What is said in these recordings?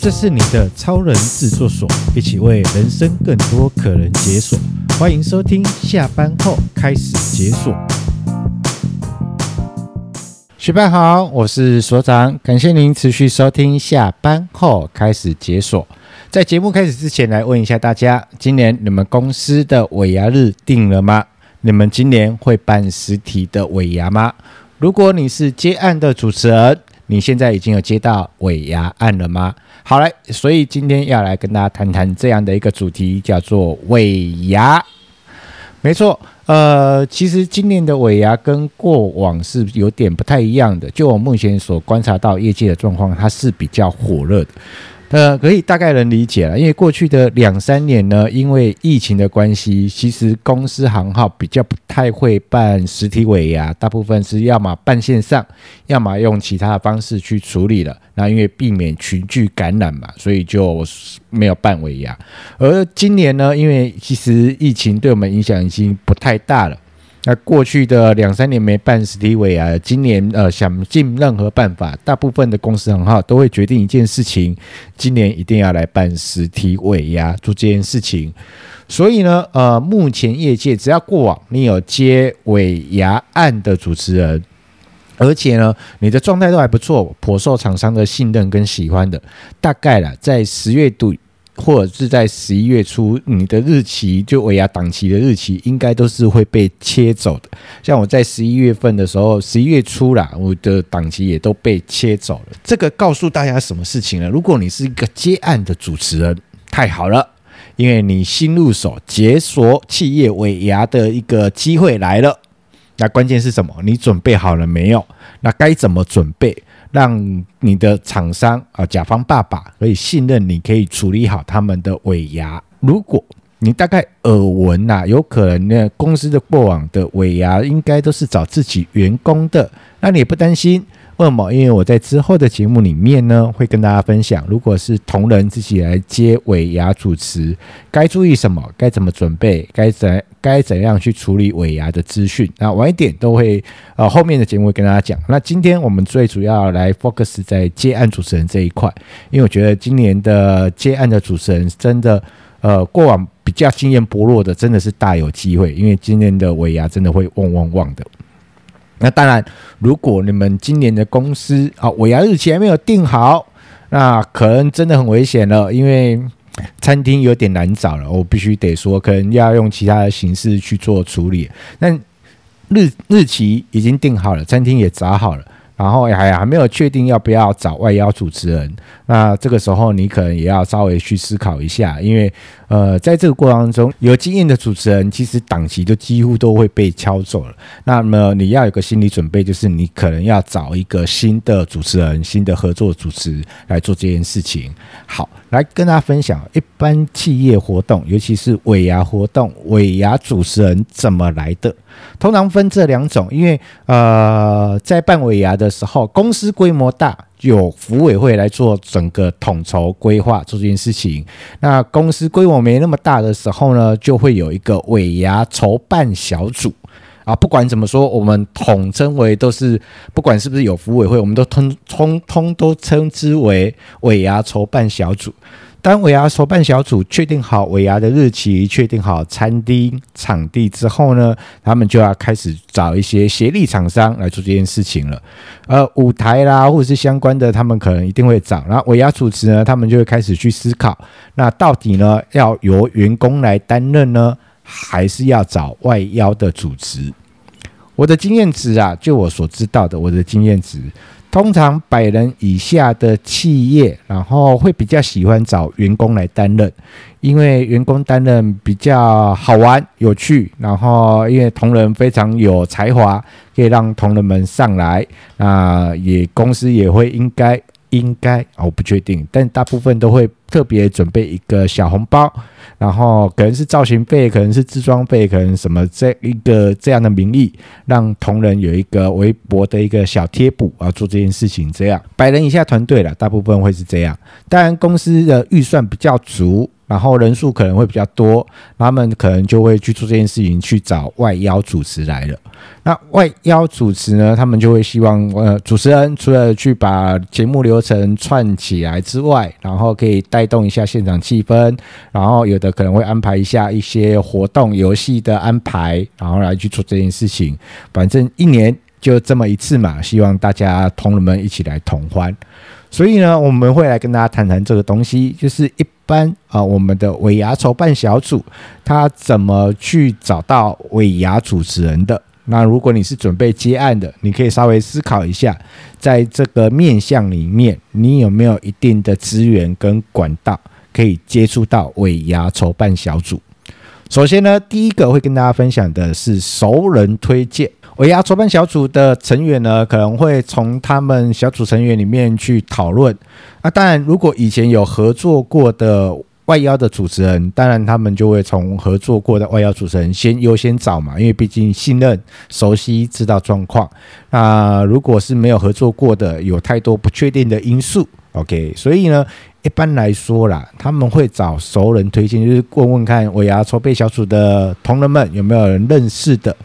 这是你的超人制作所，一起为人生更多可能解锁。欢迎收听，下班后开始解锁。学伴好，我是所长，感谢您持续收听，下班后开始解锁。在节目开始之前，来问一下大家：今年你们公司的尾牙日定了吗？你们今年会办实体的尾牙吗？如果你是接案的主持人，你现在已经有接到尾牙案了吗？好嘞，所以今天要来跟大家谈谈这样的一个主题，叫做尾牙。没错，呃，其实今年的尾牙跟过往是有点不太一样的。就我目前所观察到业界的状况，它是比较火热的。呃，可以大概能理解了，因为过去的两三年呢，因为疫情的关系，其实公司行号比较不太会办实体尾牙，大部分是要么办线上，要么用其他的方式去处理了。那因为避免群聚感染嘛，所以就没有办尾牙。而今年呢，因为其实疫情对我们影响已经不太大了。那过去的两三年没办实体尾牙，今年呃想尽任何办法，大部分的公司行号都会决定一件事情，今年一定要来办实体尾牙做这件事情。所以呢，呃，目前业界只要过往你有接尾牙案的主持人，而且呢你的状态都还不错，颇受厂商的信任跟喜欢的，大概啦在十月底。或者是在十一月初，你的日期就尾牙档期的日期，应该都是会被切走的。像我在十一月份的时候，十一月初啦，我的档期也都被切走了。这个告诉大家什么事情呢？如果你是一个接案的主持人，太好了，因为你新入手解锁企业尾牙的一个机会来了。那关键是什么？你准备好了没有？那该怎么准备？让你的厂商啊，甲方爸爸可以信任你，可以处理好他们的尾牙。如果你大概耳闻呐，有可能呢，公司的过往的尾牙应该都是找自己员工的，那你也不担心。为什么？因为我在之后的节目里面呢，会跟大家分享，如果是同仁自己来接尾牙主持，该注意什么？该怎么准备？该怎该怎样去处理尾牙的资讯？那晚一点都会呃后面的节目会跟大家讲。那今天我们最主要来 focus 在接案主持人这一块，因为我觉得今年的接案的主持人真的呃过往比较经验薄弱的，真的是大有机会，因为今年的尾牙真的会旺旺旺的。那当然，如果你们今年的公司啊尾牙日期还没有定好，那可能真的很危险了，因为餐厅有点难找了。我必须得说，可能要用其他的形式去做处理。那日日期已经定好了，餐厅也找好了。然后还还没有确定要不要找外邀主持人，那这个时候你可能也要稍微去思考一下，因为呃，在这个过程中，有经验的主持人其实档期就几乎都会被敲走了。那么你要有个心理准备，就是你可能要找一个新的主持人、新的合作主持来做这件事情。好，来跟大家分享一般企业活动，尤其是尾牙活动，尾牙主持人怎么来的？通常分这两种，因为呃，在办尾牙的时候，公司规模大，有福委会来做整个统筹规划做这件事情。那公司规模没那么大的时候呢，就会有一个尾牙筹办小组啊。不管怎么说，我们统称为都是，不管是不是有福委会，我们都通通通都称之为尾牙筹办小组。当尾牙筹办小组确定好尾牙的日期，确定好餐厅场地之后呢，他们就要开始找一些协力厂商来做这件事情了。呃，舞台啦，或者是相关的，他们可能一定会找。然后尾牙主持呢，他们就会开始去思考，那到底呢，要由员工来担任呢，还是要找外邀的主持？我的经验值啊，就我所知道的，我的经验值。通常百人以下的企业，然后会比较喜欢找员工来担任，因为员工担任比较好玩、有趣，然后因为同仁非常有才华，可以让同仁们上来，那也公司也会应该应该，我不确定，但大部分都会特别准备一个小红包，然后可能是造型费，可能是置装费，可能什么这一个这样的名义，让同仁有一个微博的一个小贴补啊，做这件事情这样，百人以下团队了，大部分会是这样。当然公司的预算比较足。然后人数可能会比较多，他们可能就会去做这件事情，去找外邀主持来了。那外邀主持呢，他们就会希望，呃，主持人除了去把节目流程串起来之外，然后可以带带动一下现场气氛，然后有的可能会安排一下一些活动、游戏的安排，然后来去做这件事情。反正一年就这么一次嘛，希望大家同仁们一起来同欢。所以呢，我们会来跟大家谈谈这个东西，就是一般啊，我们的尾牙筹办小组他怎么去找到尾牙主持人的？那如果你是准备接案的，你可以稍微思考一下，在这个面向里面，你有没有一定的资源跟管道可以接触到尾牙筹办小组？首先呢，第一个会跟大家分享的是熟人推荐。尾牙筹办小组的成员呢，可能会从他们小组成员里面去讨论。那当然，如果以前有合作过的外邀的主持人，当然他们就会从合作过的外邀主持人先优先找嘛，因为毕竟信任、熟悉、知道状况。那如果是没有合作过的，有太多不确定的因素，OK。所以呢，一般来说啦，他们会找熟人推荐，就是问问看尾牙筹备小组的同仁们有没有人认识的。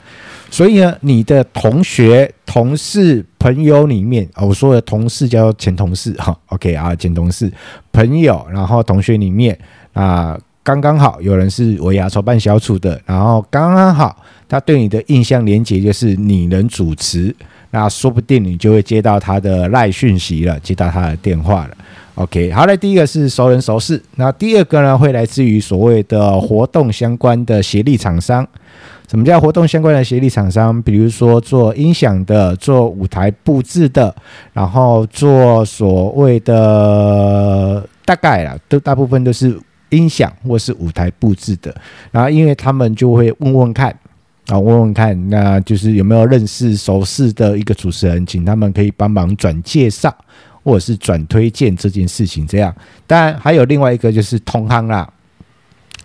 所以呢，你的同学、同事、朋友里面，我说的同事叫前同事 哈，OK 啊，前同事、朋友，然后同学里面啊，刚刚好有人是尾牙筹办小组的，然后刚刚好他对你的印象连接就是你能主持，那说不定你就会接到他的赖讯息了，接到他的电话了。OK，好嘞，第一个是熟人熟事，那第二个呢，会来自于所谓的活动相关的协力厂商。什么叫活动相关的协力厂商？比如说做音响的、做舞台布置的，然后做所谓的大概啦，都大部分都是音响或是舞台布置的。然后因为他们就会问问看啊，问问看，那就是有没有认识熟识的一个主持人，请他们可以帮忙转介绍或者是转推荐这件事情。这样，当然还有另外一个就是同行啦。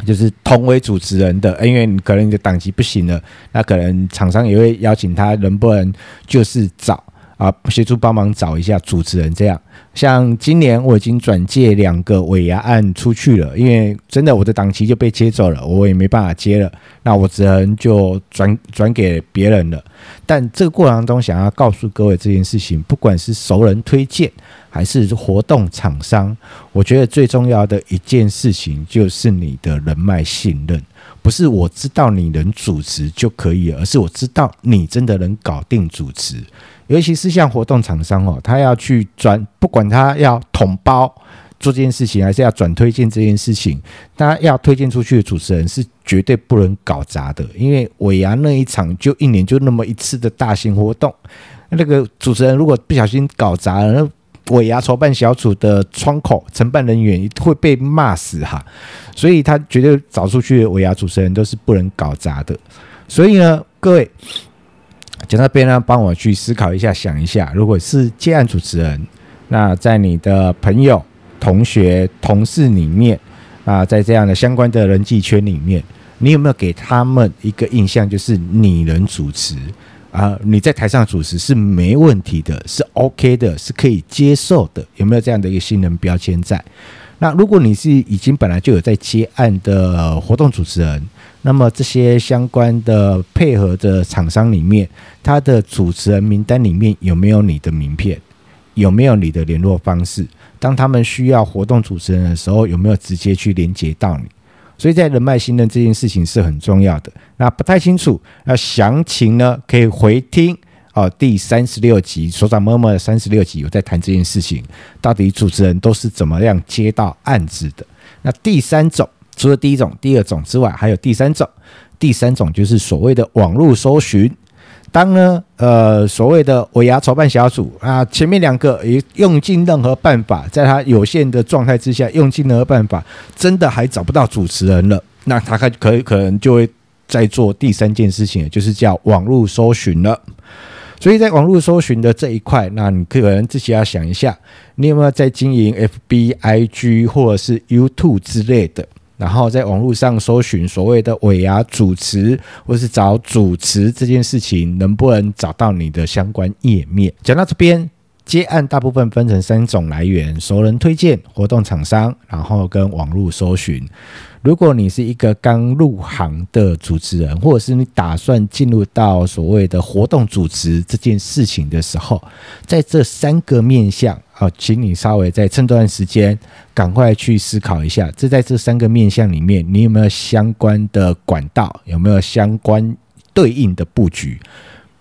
就是同为主持人的，因为你可能你的档期不行了，那可能厂商也会邀请他，能不能就是找啊协助帮忙找一下主持人这样。像今年我已经转借两个尾牙案出去了，因为真的我的档期就被接走了，我也没办法接了，那我只能就转转给别人了。但这个过程中，想要告诉各位这件事情，不管是熟人推荐还是活动厂商，我觉得最重要的一件事情就是你的人脉信任，不是我知道你能主持就可以，而是我知道你真的能搞定主持。尤其是像活动厂商哦，他要去转，不管他要统包做这件事情，还是要转推荐这件事情，他要推荐出去的主持人是绝对不能搞砸的，因为尾牙那一场就一年就那么一次的大型活动，那个主持人如果不小心搞砸了，那尾牙筹办小组的窗口承办人员会被骂死哈，所以他绝对找出去的尾牙主持人都是不能搞砸的，所以呢，各位。讲到边呢，帮我去思考一下，想一下，如果是接案主持人，那在你的朋友、同学、同事里面啊，在这样的相关的人际圈里面，你有没有给他们一个印象，就是你能主持啊？你在台上主持是没问题的，是 OK 的，是可以接受的，有没有这样的一个新人标签在？那如果你是已经本来就有在接案的活动主持人，那么这些相关的配合的厂商里面，他的主持人名单里面有没有你的名片？有没有你的联络方式？当他们需要活动主持人的时候，有没有直接去连接到你？所以在人脉信任这件事情是很重要的。那不太清楚，那详情呢，可以回听哦，第三十六集所长妈妈的三十六集有在谈这件事情，到底主持人都是怎么样接到案子的？那第三种。除了第一种、第二种之外，还有第三种。第三种就是所谓的网络搜寻。当呢，呃，所谓的尾牙筹办小组啊，前面两个也用尽任何办法，在他有限的状态之下，用尽任何办法，真的还找不到主持人了，那他可可可能就会再做第三件事情，就是叫网络搜寻了。所以在网络搜寻的这一块，那你可能自己要想一下，你有没有在经营 FB、IG 或者是 YouTube 之类的，然后在网络上搜寻所谓的尾牙主持，或是找主持这件事情，能不能找到你的相关页面？讲到这边。接案大部分分成三种来源：熟人推荐、活动厂商，然后跟网络搜寻。如果你是一个刚入行的主持人，或者是你打算进入到所谓的活动主持这件事情的时候，在这三个面向好，请你稍微再趁这段时间赶快去思考一下，这在这三个面向里面，你有没有相关的管道？有没有相关对应的布局？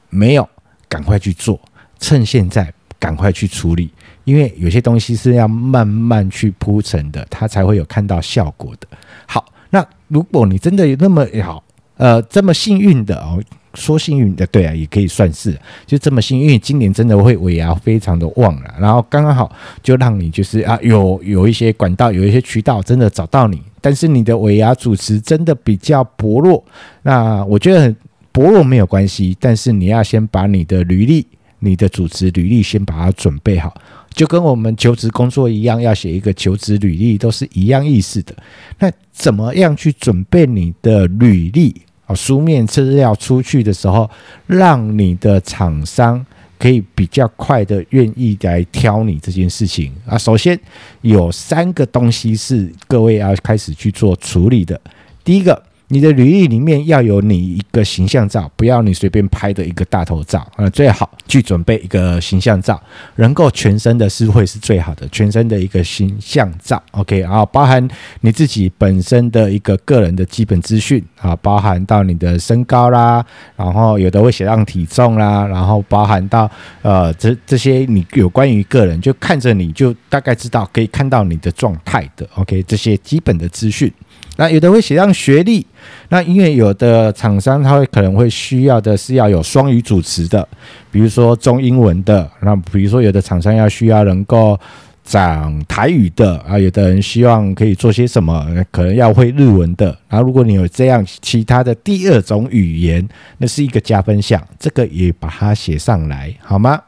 没有，赶快去做，趁现在。赶快去处理，因为有些东西是要慢慢去铺陈的，它才会有看到效果的。好，那如果你真的有那么好，呃，这么幸运的哦，说幸运的，对啊，也可以算是，就这么幸运，今年真的会尾牙非常的旺了，然后刚刚好就让你就是啊，有有一些管道，有一些渠道真的找到你，但是你的尾牙主持真的比较薄弱，那我觉得很薄弱没有关系，但是你要先把你的履历。你的主持履历先把它准备好，就跟我们求职工作一样，要写一个求职履历，都是一样意思的。那怎么样去准备你的履历啊？书面资料出去的时候，让你的厂商可以比较快的愿意来挑你这件事情啊。首先有三个东西是各位要开始去做处理的，第一个。你的履历里面要有你一个形象照，不要你随便拍的一个大头照，呃，最好去准备一个形象照，能够全身的是会是最好的，全身的一个形象照，OK，然后包含你自己本身的一个个人的基本资讯啊，包含到你的身高啦，然后有的会写上体重啦，然后包含到呃这这些你有关于个人，就看着你就大概知道可以看到你的状态的，OK，这些基本的资讯。那有的会写上学历，那因为有的厂商他会可能会需要的是要有双语主持的，比如说中英文的，那比如说有的厂商要需要能够讲台语的啊，有的人希望可以做些什么，可能要会日文的。然后如果你有这样其他的第二种语言，那是一个加分项，这个也把它写上来好吗？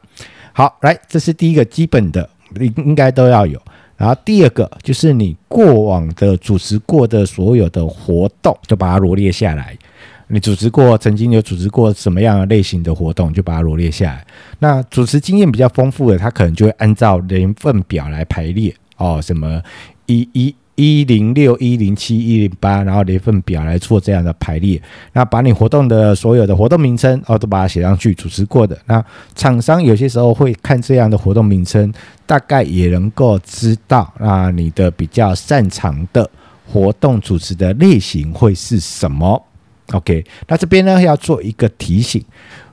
好，来，这是第一个基本的，应应该都要有。然后第二个就是你过往的主持过的所有的活动，就把它罗列下来。你主持过，曾经有主持过什么样的类型的活动，就把它罗列下来。那主持经验比较丰富的，他可能就会按照年份表来排列哦，什么一一。一零六、一零七、一零八，然后年份表来做这样的排列。那把你活动的所有的活动名称哦，都把它写上去。主持过的那厂商有些时候会看这样的活动名称，大概也能够知道那你的比较擅长的活动主持的类型会是什么。OK，那这边呢要做一个提醒：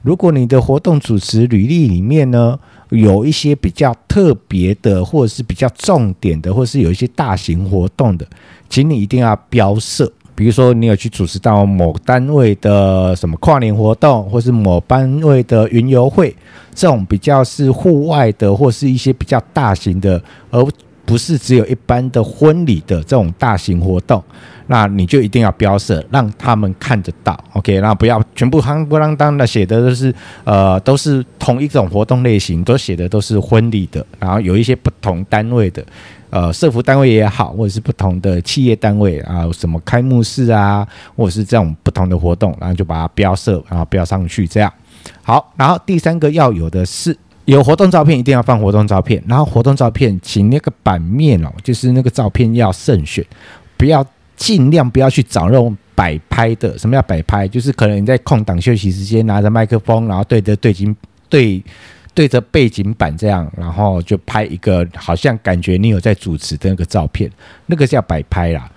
如果你的活动主持履历里面呢，有一些比较特别的，或者是比较重点的，或者是有一些大型活动的，请你一定要标示。比如说，你有去主持到某单位的什么跨年活动，或是某单位的云游会，这种比较是户外的，或是一些比较大型的，而不是只有一般的婚礼的这种大型活动。那你就一定要标色，让他们看得到，OK？然后不要全部夯不啷当的写的都是，呃，都是同一种活动类型，都写的都是婚礼的，然后有一些不同单位的，呃，社服单位也好，或者是不同的企业单位啊，什么开幕式啊，或者是这种不同的活动，然后就把它标色，然后标上去，这样好。然后第三个要有的是有活动照片，一定要放活动照片，然后活动照片请那个版面哦，就是那个照片要慎选，不要。尽量不要去找那种摆拍的。什么叫摆拍？就是可能你在空档休息时间拿着麦克风，然后对着对景对对着背景板这样，然后就拍一个好像感觉你有在主持的那个照片，那个叫摆拍啦。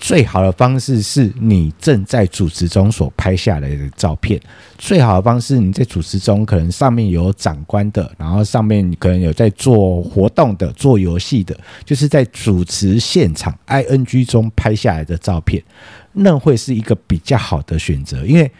最好的方式是你正在主持中所拍下来的照片。最好的方式，你在主持中可能上面有长官的，然后上面可能有在做活动的、做游戏的，就是在主持现场 ING 中拍下来的照片，那会是一个比较好的选择。因为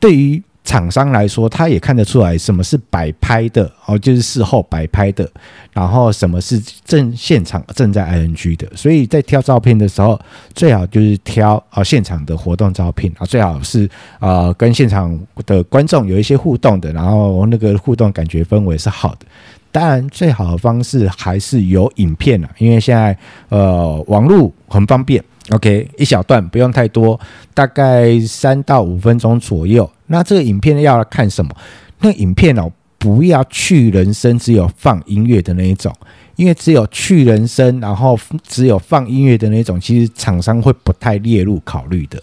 对于厂商来说，他也看得出来什么是摆拍的哦，就是事后摆拍的，然后什么是正现场正在 ing 的。所以在挑照片的时候，最好就是挑啊现场的活动照片啊，最好是啊跟现场的观众有一些互动的，然后那个互动感觉氛围是好的。当然，最好的方式还是有影片啊，因为现在呃网络很方便。OK，一小段不用太多，大概三到五分钟左右。那这个影片要看什么？那影片哦，不要去人声，只有放音乐的那一种，因为只有去人声，然后只有放音乐的那种，其实厂商会不太列入考虑的。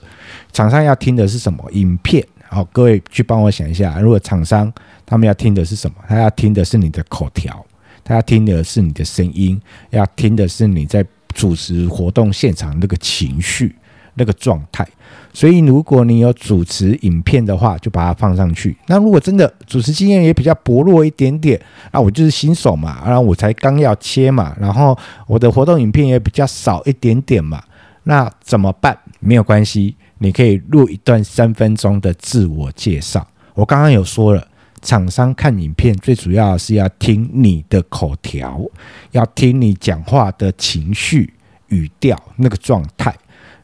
厂商要听的是什么？影片。好，各位去帮我想一下，如果厂商他们要听的是什么？他要听的是你的口条，他要听的是你的声音，要听的是你在主持活动现场那个情绪。那个状态，所以如果你有主持影片的话，就把它放上去。那如果真的主持经验也比较薄弱一点点，那我就是新手嘛，然后我才刚要切嘛，然后我的活动影片也比较少一点点嘛，那怎么办？没有关系，你可以录一段三分钟的自我介绍。我刚刚有说了，厂商看影片最主要是要听你的口条，要听你讲话的情绪、语调那个状态。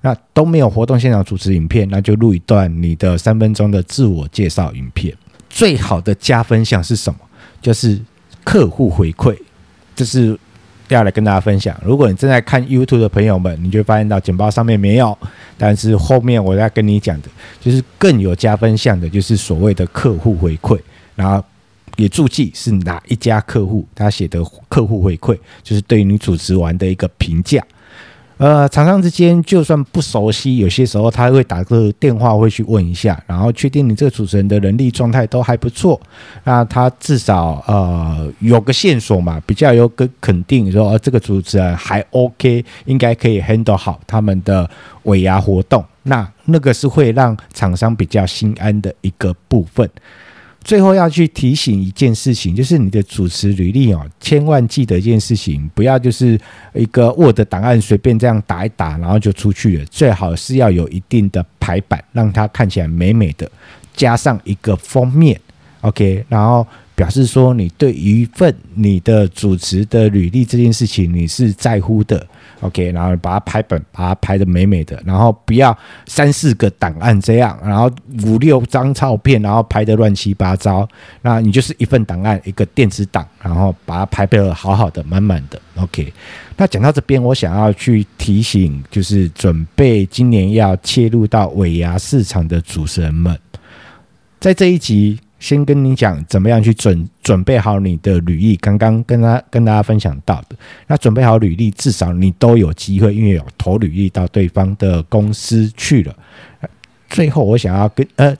那都没有活动现场主持影片，那就录一段你的三分钟的自我介绍影片。最好的加分项是什么？就是客户回馈，这是要来跟大家分享。如果你正在看 YouTube 的朋友们，你就发现到简报上面没有，但是后面我要跟你讲的，就是更有加分项的，就是所谓的客户回馈。然后也注记是哪一家客户他写的客户回馈，就是对于你主持完的一个评价。呃，厂商之间就算不熟悉，有些时候他会打个电话，会去问一下，然后确定你这个主持人的能力状态都还不错，那他至少呃有个线索嘛，比较有个肯定说，呃，这个主持人还 OK，应该可以 handle 好他们的尾牙活动，那那个是会让厂商比较心安的一个部分。最后要去提醒一件事情，就是你的主持履历哦，千万记得一件事情，不要就是一个 Word 档案随便这样打一打，然后就出去了。最好是要有一定的排版，让它看起来美美的，加上一个封面，OK，然后表示说你对一份你的主持的履历这件事情，你是在乎的。OK，然后把它拍本，把它拍得美美的，然后不要三四个档案这样，然后五六张照片，然后拍得乱七八糟。那你就是一份档案，一个电子档，然后把它排得好好的，满满的。OK，那讲到这边，我想要去提醒，就是准备今年要切入到尾牙市场的主持人们，在这一集。先跟你讲怎么样去准准备好你的履历，刚刚跟他跟大家分享到的，那准备好履历，至少你都有机会，因为有投履历到对方的公司去了。最后，我想要跟呃，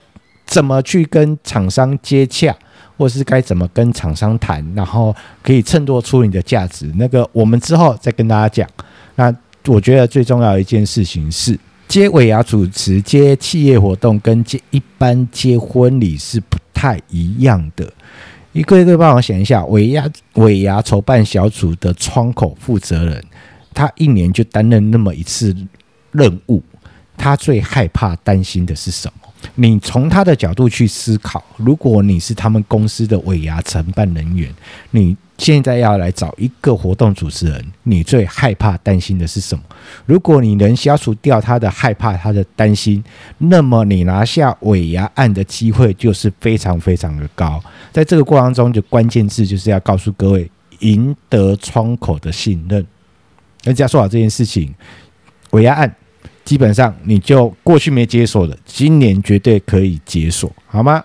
怎么去跟厂商接洽，或是该怎么跟厂商谈，然后可以衬托出你的价值，那个我们之后再跟大家讲。那我觉得最重要一件事情是。接尾牙主持、接企业活动跟接一般接婚礼是不太一样的。一个一个帮我想一下，尾牙尾牙筹办小组的窗口负责人，他一年就担任那么一次任务，他最害怕担心的是什么？你从他的角度去思考，如果你是他们公司的尾牙承办人员，你现在要来找一个活动主持人，你最害怕担心的是什么？如果你能消除掉他的害怕、他的担心，那么你拿下尾牙案的机会就是非常非常的高。在这个过程中，就关键字就是要告诉各位，赢得窗口的信任。那只要说好这件事情，尾牙案。基本上你就过去没解锁的，今年绝对可以解锁，好吗？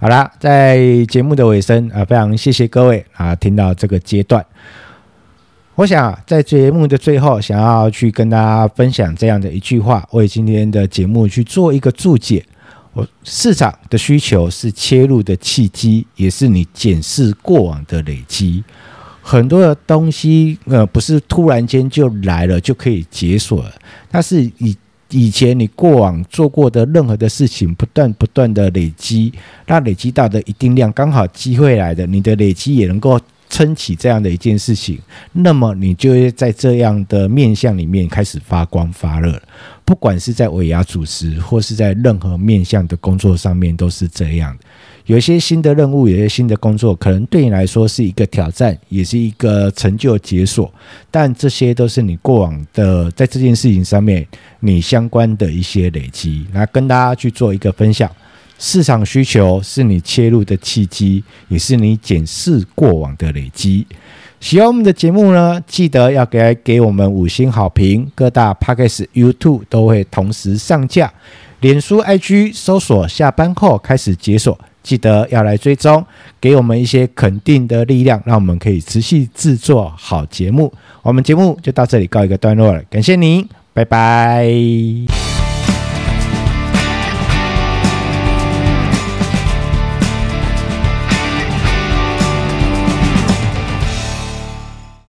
好啦，在节目的尾声啊，非常谢谢各位啊，听到这个阶段，我想在节目的最后，想要去跟大家分享这样的一句话，为今天的节目去做一个注解。我市场的需求是切入的契机，也是你检视过往的累积。很多的东西，呃，不是突然间就来了就可以解锁了，它是以以前你过往做过的任何的事情，不断不断的累积，那累积到的一定量，刚好机会来的，你的累积也能够撑起这样的一件事情，那么你就会在这样的面相里面开始发光发热。不管是在尾牙主持，或是在任何面向的工作上面，都是这样。有些新的任务，有些新的工作，可能对你来说是一个挑战，也是一个成就解锁。但这些都是你过往的在这件事情上面你相关的一些累积，来跟大家去做一个分享。市场需求是你切入的契机，也是你检视过往的累积。喜欢我们的节目呢，记得要给给我们五星好评。各大 Podcast、YouTube 都会同时上架，脸书、IG 搜索下班后开始解锁，记得要来追踪，给我们一些肯定的力量，让我们可以持续制作好节目。我们节目就到这里告一个段落了，感谢您，拜拜。